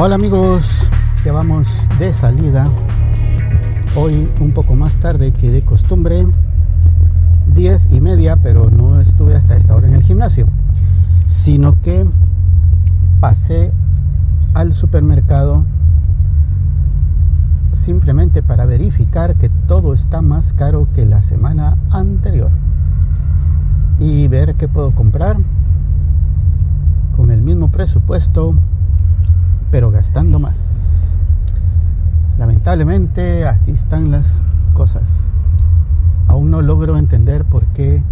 Hola, amigos, ya vamos de salida. Hoy un poco más tarde que de costumbre, 10 y media, pero no estuve hasta esta hora en el gimnasio, sino que pasé al supermercado simplemente para verificar que todo está más caro que la semana anterior y ver qué puedo comprar con el mismo presupuesto pero gastando más. Lamentablemente así están las cosas. Aún no logro entender por qué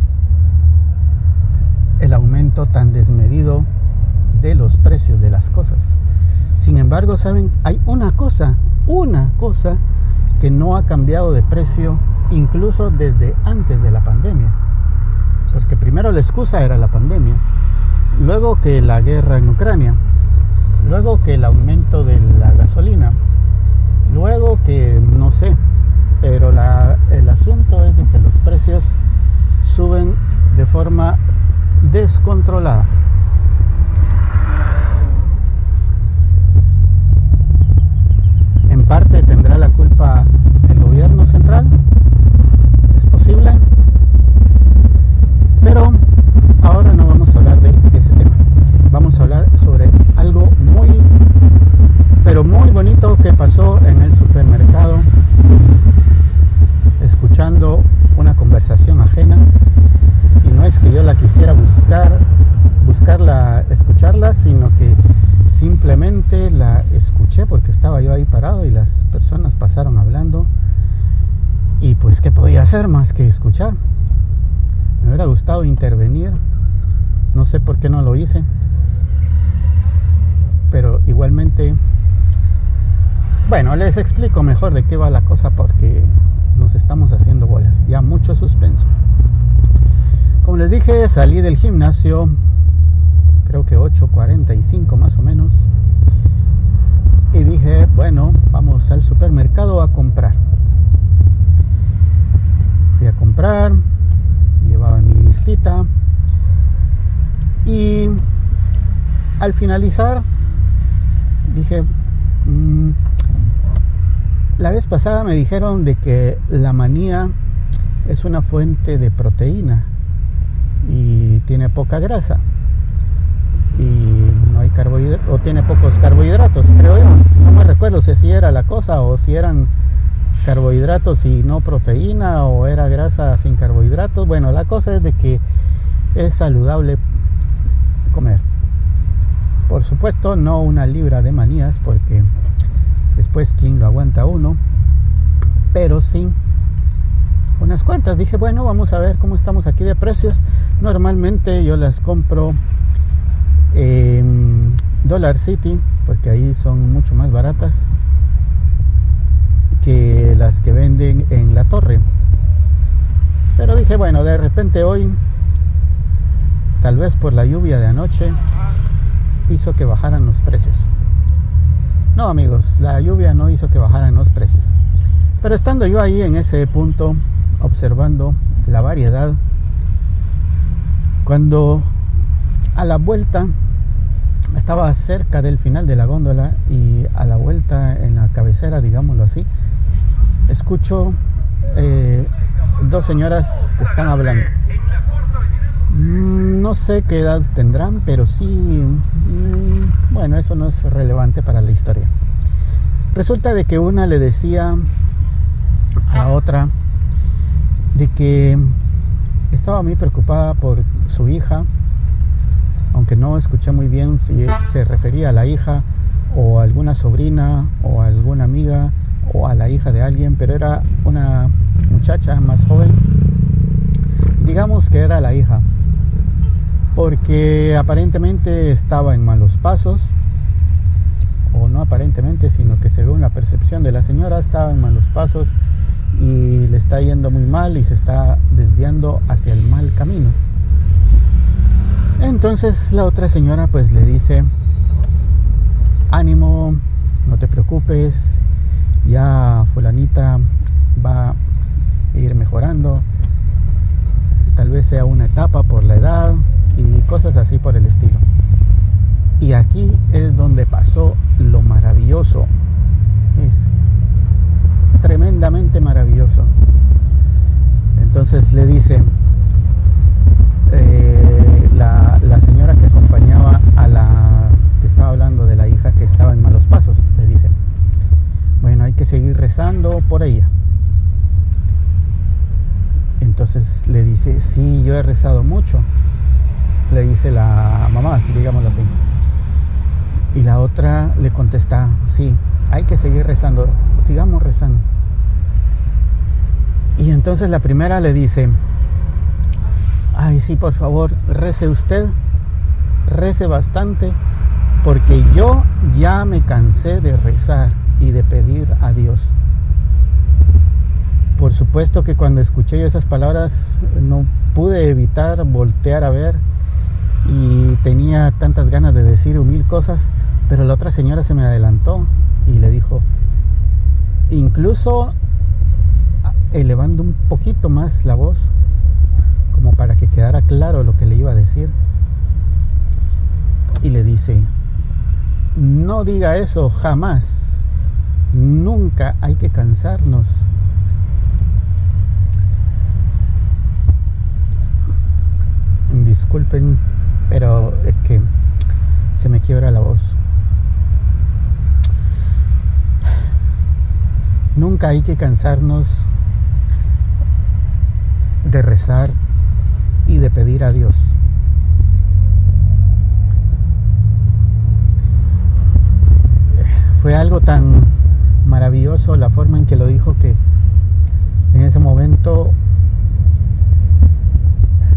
el aumento tan desmedido de los precios de las cosas. Sin embargo, saben, hay una cosa, una cosa que no ha cambiado de precio incluso desde antes de la pandemia. Porque primero la excusa era la pandemia, luego que la guerra en Ucrania, que el aumento de la gasolina, luego que no sé, pero el asunto es de que los precios suben de forma descontrolada. En parte tendrá la culpa el gobierno central, es posible, pero ahora no vamos a hablar de ese tema. Vamos a hablar sobre algo muy, pero muy bonito que pasó en el supermercado, escuchando una conversación ajena. Y no es que yo la quisiera buscar, buscarla, escucharla, sino que simplemente la porque estaba yo ahí parado y las personas pasaron hablando. Y pues, ¿qué podía hacer más que escuchar? Me hubiera gustado intervenir, no sé por qué no lo hice pero igualmente, bueno, les explico mejor de qué va la cosa porque nos estamos haciendo bolas, ya mucho suspenso. Como les dije, salí del gimnasio, creo que 8.45 más o menos, y dije, bueno, vamos al supermercado a comprar. Fui a comprar, llevaba mi listita y al finalizar dije, mm, la vez pasada me dijeron de que la manía es una fuente de proteína y tiene poca grasa y carbohidratos o tiene pocos carbohidratos, creo yo. No me recuerdo si era la cosa o si eran carbohidratos y no proteína o era grasa sin carbohidratos. Bueno, la cosa es de que es saludable comer. Por supuesto, no una libra de manías, porque después quién lo aguanta uno, pero sí unas cuantas. Dije, bueno, vamos a ver cómo estamos aquí de precios. Normalmente yo las compro Dollar City, porque ahí son mucho más baratas que las que venden en la torre. Pero dije, bueno, de repente hoy, tal vez por la lluvia de anoche, hizo que bajaran los precios. No amigos, la lluvia no hizo que bajaran los precios. Pero estando yo ahí en ese punto, observando la variedad, cuando a la vuelta estaba cerca del final de la góndola y a la vuelta en la cabecera, digámoslo así, escucho eh, dos señoras que están hablando. Mm, no sé qué edad tendrán, pero sí, mm, bueno, eso no es relevante para la historia. Resulta de que una le decía a otra de que estaba muy preocupada por su hija, aunque no escuché muy bien si se refería a la hija o a alguna sobrina o a alguna amiga o a la hija de alguien, pero era una muchacha más joven, digamos que era la hija porque aparentemente estaba en malos pasos, o no aparentemente, sino que según la percepción de la señora estaba en malos pasos y le está yendo muy mal y se está desviando hacia el mal camino. Entonces la otra señora pues le dice, ánimo, no te preocupes, ya fulanita va a ir mejorando, tal vez sea una etapa por la edad, y cosas así por el estilo. Y aquí es donde pasó lo maravilloso. Es tremendamente maravilloso. Entonces le dice eh, la, la señora que acompañaba a la que estaba hablando de la hija que estaba en malos pasos, le dice, bueno, hay que seguir rezando por ella. Entonces le dice, sí, yo he rezado mucho, le dice la mamá, digámoslo así. Y la otra le contesta, sí, hay que seguir rezando, sigamos rezando. Y entonces la primera le dice, ay, sí, por favor, rece usted, rece bastante, porque yo ya me cansé de rezar y de pedir a Dios. Por supuesto que cuando escuché esas palabras no pude evitar voltear a ver y tenía tantas ganas de decir mil cosas, pero la otra señora se me adelantó y le dijo, incluso elevando un poquito más la voz, como para que quedara claro lo que le iba a decir, y le dice, no diga eso jamás, nunca hay que cansarnos. Disculpen, pero es que se me quiebra la voz. Nunca hay que cansarnos de rezar y de pedir a Dios. Fue algo tan maravilloso la forma en que lo dijo que en ese momento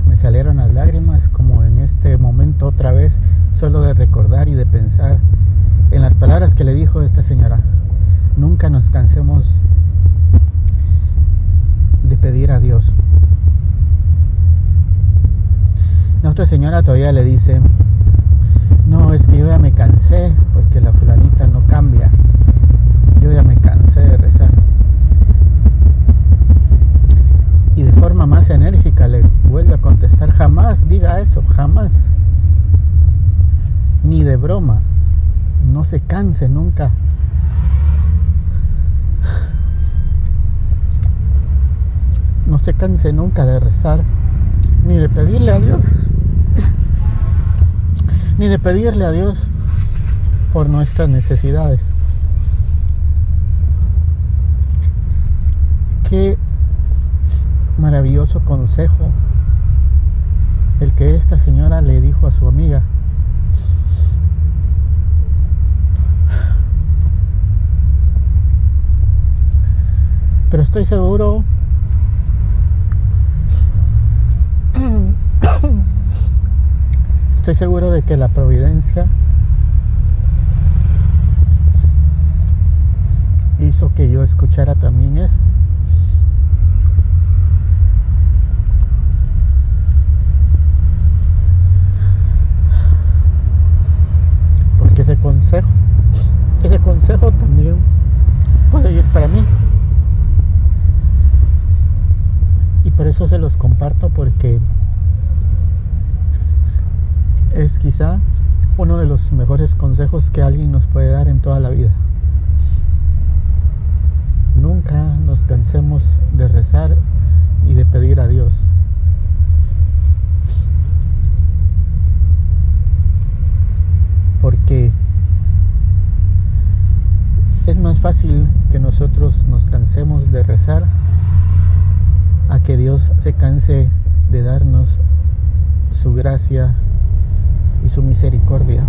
me salieron las lágrimas como en este momento otra vez solo de recordar y de pensar en las palabras que le dijo esta señora nunca nos cansemos de pedir a Dios. La otra señora todavía le dice, no, es que yo ya me cansé porque la fulanita no cambia. Yo ya me cansé de rezar. Y de forma más enérgica le vuelve a contestar, jamás diga eso, jamás. Ni de broma. No se canse nunca no se canse nunca de rezar, ni de pedirle a Dios, ni de pedirle a Dios por nuestras necesidades. Qué maravilloso consejo el que esta señora le dijo a su amiga. Estoy seguro Estoy seguro de que la providencia hizo que yo escuchara también eso. Porque ese consejo, ese consejo también puede ir para mí. Y por eso se los comparto porque es quizá uno de los mejores consejos que alguien nos puede dar en toda la vida. Nunca nos cansemos de rezar y de pedir a Dios. Porque es más fácil que nosotros nos cansemos de rezar a que Dios se canse de darnos su gracia y su misericordia.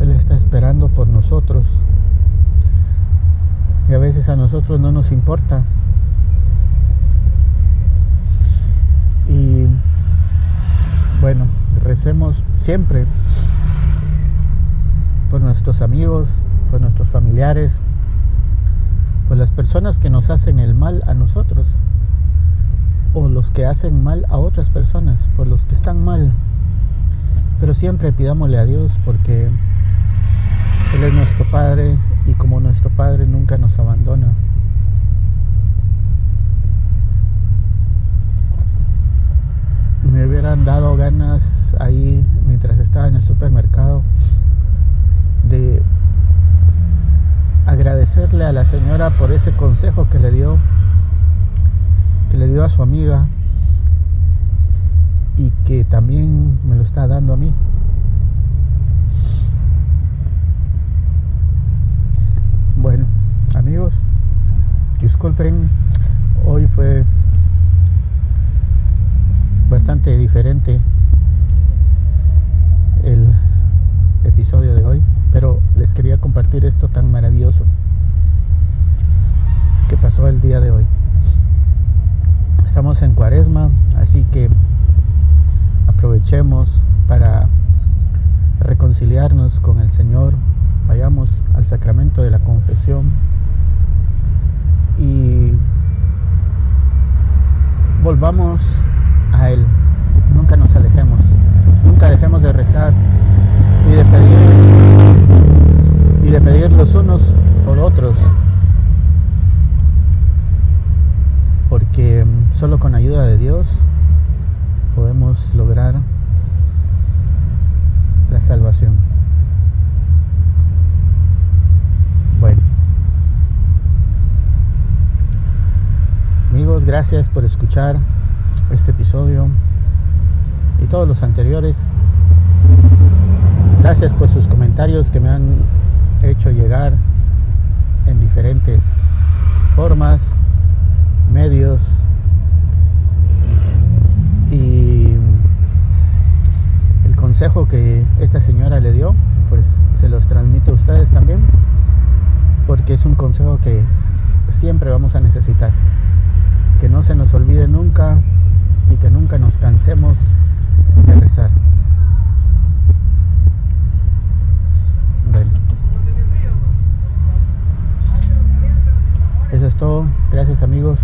Él está esperando por nosotros y a veces a nosotros no nos importa. Y bueno, recemos siempre por nuestros amigos, por nuestros familiares, por las personas que nos hacen el mal a nosotros o los que hacen mal a otras personas, por los que están mal. Pero siempre pidámosle a Dios porque Él es nuestro Padre y como nuestro Padre nunca nos abandona. Me hubieran dado ganas ahí mientras estaba en el supermercado agradecerle a la señora por ese consejo que le dio, que le dio a su amiga y que también me lo está dando a mí. Bueno, amigos, disculpen, hoy fue bastante diferente el episodio de hoy, pero les quería compartir esto tan maravilloso que el día de hoy. Estamos en cuaresma, así que aprovechemos para reconciliarnos con el Señor, vayamos al sacramento de la confesión y volvamos a Él, nunca nos alejemos, nunca dejemos de rezar y de pedir y de pedir los unos por otros porque solo con ayuda de Dios podemos lograr la salvación. Bueno, amigos, gracias por escuchar este episodio y todos los anteriores. Gracias por sus comentarios que me han hecho llegar en diferentes formas, medios y el consejo que esta señora le dio, pues se los transmito a ustedes también, porque es un consejo que siempre vamos a necesitar. Que no se nos olvide nunca y que nunca nos cansemos de rezar. Bueno. Eso es todo. Gracias amigos.